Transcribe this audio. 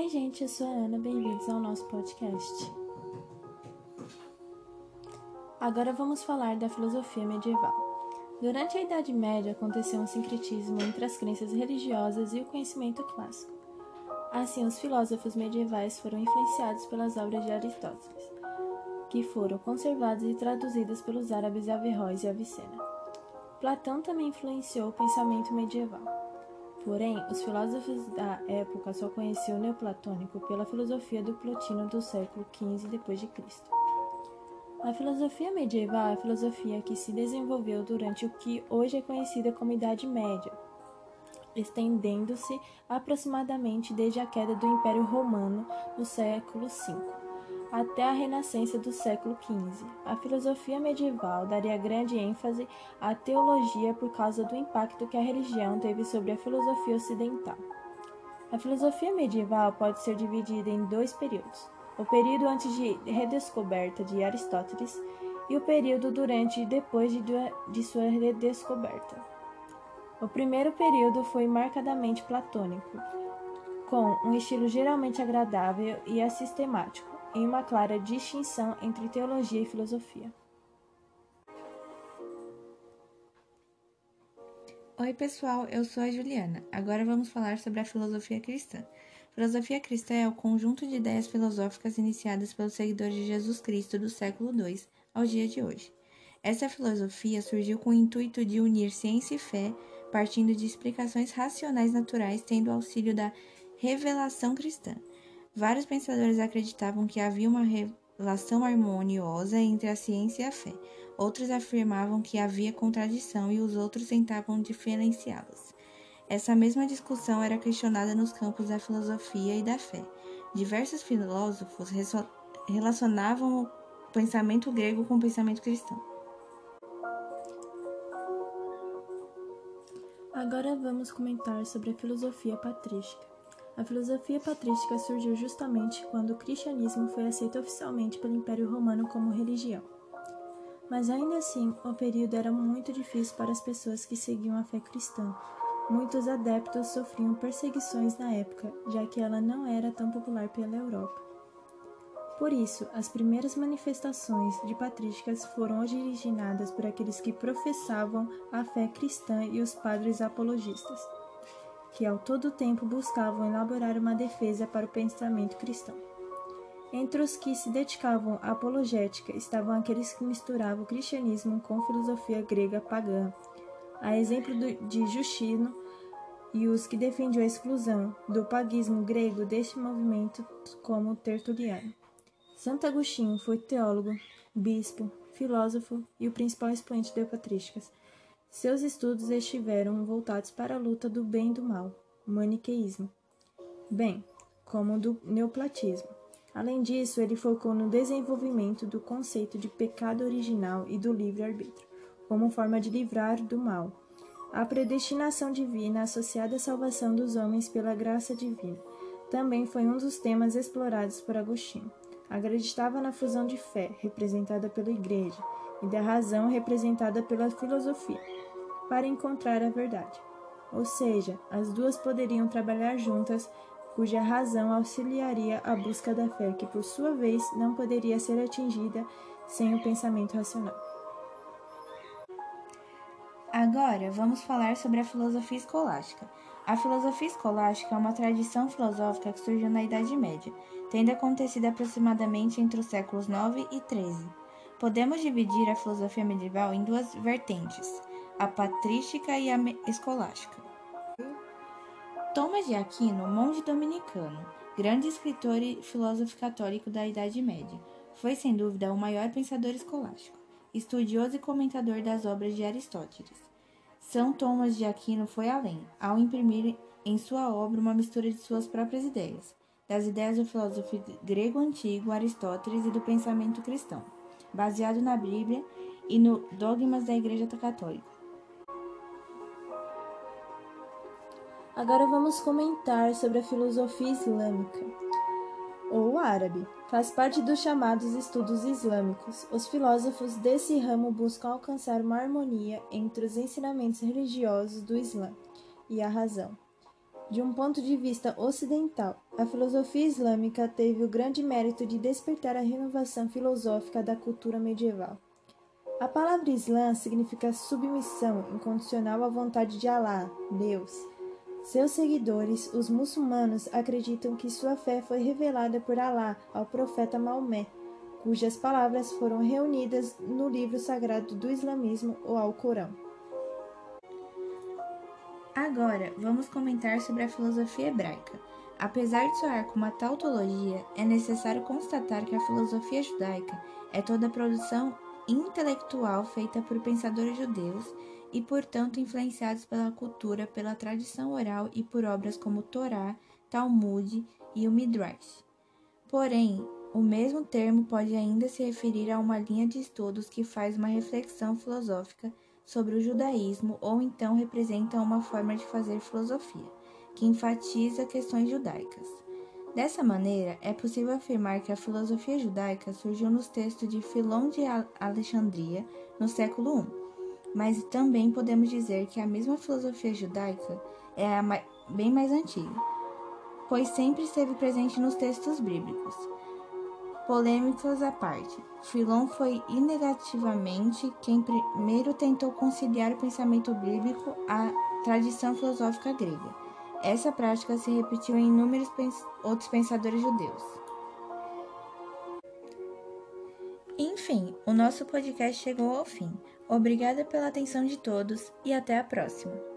Oi, gente, eu sou a Ana, bem-vindos ao nosso podcast. Agora vamos falar da filosofia medieval. Durante a Idade Média aconteceu um sincretismo entre as crenças religiosas e o conhecimento clássico. Assim, os filósofos medievais foram influenciados pelas obras de Aristóteles, que foram conservadas e traduzidas pelos árabes Averroes e Avicena. Platão também influenciou o pensamento medieval. Porém, os filósofos da época só conheciam o neoplatônico pela filosofia do Plotino do século XV d.C. A filosofia medieval é a filosofia que se desenvolveu durante o que hoje é conhecida como Idade Média, estendendo-se aproximadamente desde a queda do Império Romano no século V até a Renascença do século XV. A filosofia medieval daria grande ênfase à teologia por causa do impacto que a religião teve sobre a filosofia ocidental. A filosofia medieval pode ser dividida em dois períodos: o período antes de redescoberta de Aristóteles e o período durante e depois de, de sua redescoberta. O primeiro período foi marcadamente platônico, com um estilo geralmente agradável e assistemático em uma clara distinção entre teologia e filosofia. Oi, pessoal, eu sou a Juliana. Agora vamos falar sobre a filosofia cristã. Filosofia cristã é o conjunto de ideias filosóficas iniciadas pelos seguidores de Jesus Cristo do século II ao dia de hoje. Essa filosofia surgiu com o intuito de unir ciência e fé, partindo de explicações racionais naturais, tendo auxílio da revelação cristã. Vários pensadores acreditavam que havia uma relação harmoniosa entre a ciência e a fé. Outros afirmavam que havia contradição e os outros tentavam diferenciá-las. Essa mesma discussão era questionada nos campos da filosofia e da fé. Diversos filósofos relacionavam o pensamento grego com o pensamento cristão. Agora vamos comentar sobre a filosofia patrística. A filosofia patrística surgiu justamente quando o cristianismo foi aceito oficialmente pelo Império Romano como religião. Mas ainda assim, o período era muito difícil para as pessoas que seguiam a fé cristã. Muitos adeptos sofriam perseguições na época, já que ela não era tão popular pela Europa. Por isso, as primeiras manifestações de patrísticas foram originadas por aqueles que professavam a fé cristã e os padres apologistas que ao todo tempo buscavam elaborar uma defesa para o pensamento cristão. Entre os que se dedicavam à apologética estavam aqueles que misturavam o cristianismo com filosofia grega pagã, a exemplo de Justino, e os que defendiam a exclusão do paganismo grego deste movimento, como Tertuliano. Santo Agostinho foi teólogo, bispo, filósofo e o principal expoente de patrísticas, seus estudos estiveram voltados para a luta do bem e do mal, maniqueísmo, bem como do neoplatismo. Além disso, ele focou no desenvolvimento do conceito de pecado original e do livre-arbítrio, como forma de livrar do mal. A predestinação divina associada à salvação dos homens pela graça divina também foi um dos temas explorados por Agostinho. Acreditava na fusão de fé, representada pela Igreja, e da razão, representada pela filosofia para encontrar a verdade. Ou seja, as duas poderiam trabalhar juntas, cuja razão auxiliaria a busca da fé, que por sua vez não poderia ser atingida sem o pensamento racional. Agora vamos falar sobre a filosofia escolástica. A filosofia escolástica é uma tradição filosófica que surgiu na Idade Média, tendo acontecido aproximadamente entre os séculos 9 e 13. Podemos dividir a filosofia medieval em duas vertentes: a patrística e a escolástica. Thomas de Aquino, monge dominicano, grande escritor e filósofo católico da Idade Média, foi sem dúvida o maior pensador escolástico, estudioso e comentador das obras de Aristóteles. São Thomas de Aquino foi além, ao imprimir em sua obra uma mistura de suas próprias ideias, das ideias do filósofo grego antigo Aristóteles e do pensamento cristão, baseado na Bíblia e no dogmas da Igreja Católica. Agora vamos comentar sobre a filosofia islâmica, ou árabe. Faz parte dos chamados estudos islâmicos. Os filósofos desse ramo buscam alcançar uma harmonia entre os ensinamentos religiosos do Islã e a razão. De um ponto de vista ocidental, a filosofia islâmica teve o grande mérito de despertar a renovação filosófica da cultura medieval. A palavra Islã significa submissão incondicional à vontade de Alá, Deus. Seus seguidores, os muçulmanos, acreditam que sua fé foi revelada por Alá ao profeta Maomé, cujas palavras foram reunidas no livro sagrado do islamismo, o Alcorão. Agora, vamos comentar sobre a filosofia hebraica. Apesar de soar como uma tautologia, é necessário constatar que a filosofia judaica é toda produção intelectual feita por pensadores judeus e, portanto, influenciados pela cultura, pela tradição oral e por obras como Torá, Talmud e o Midrash. Porém, o mesmo termo pode ainda se referir a uma linha de estudos que faz uma reflexão filosófica sobre o judaísmo ou então representa uma forma de fazer filosofia, que enfatiza questões judaicas. Dessa maneira, é possível afirmar que a filosofia judaica surgiu nos textos de Filão de Alexandria no século I, mas também podemos dizer que a mesma filosofia judaica é a bem mais antiga, pois sempre esteve presente nos textos bíblicos. Polêmicas à parte, Filon foi inegativamente quem primeiro tentou conciliar o pensamento bíblico à tradição filosófica grega. Essa prática se repetiu em inúmeros pens outros pensadores judeus. Enfim, o nosso podcast chegou ao fim. Obrigada pela atenção de todos e até a próxima.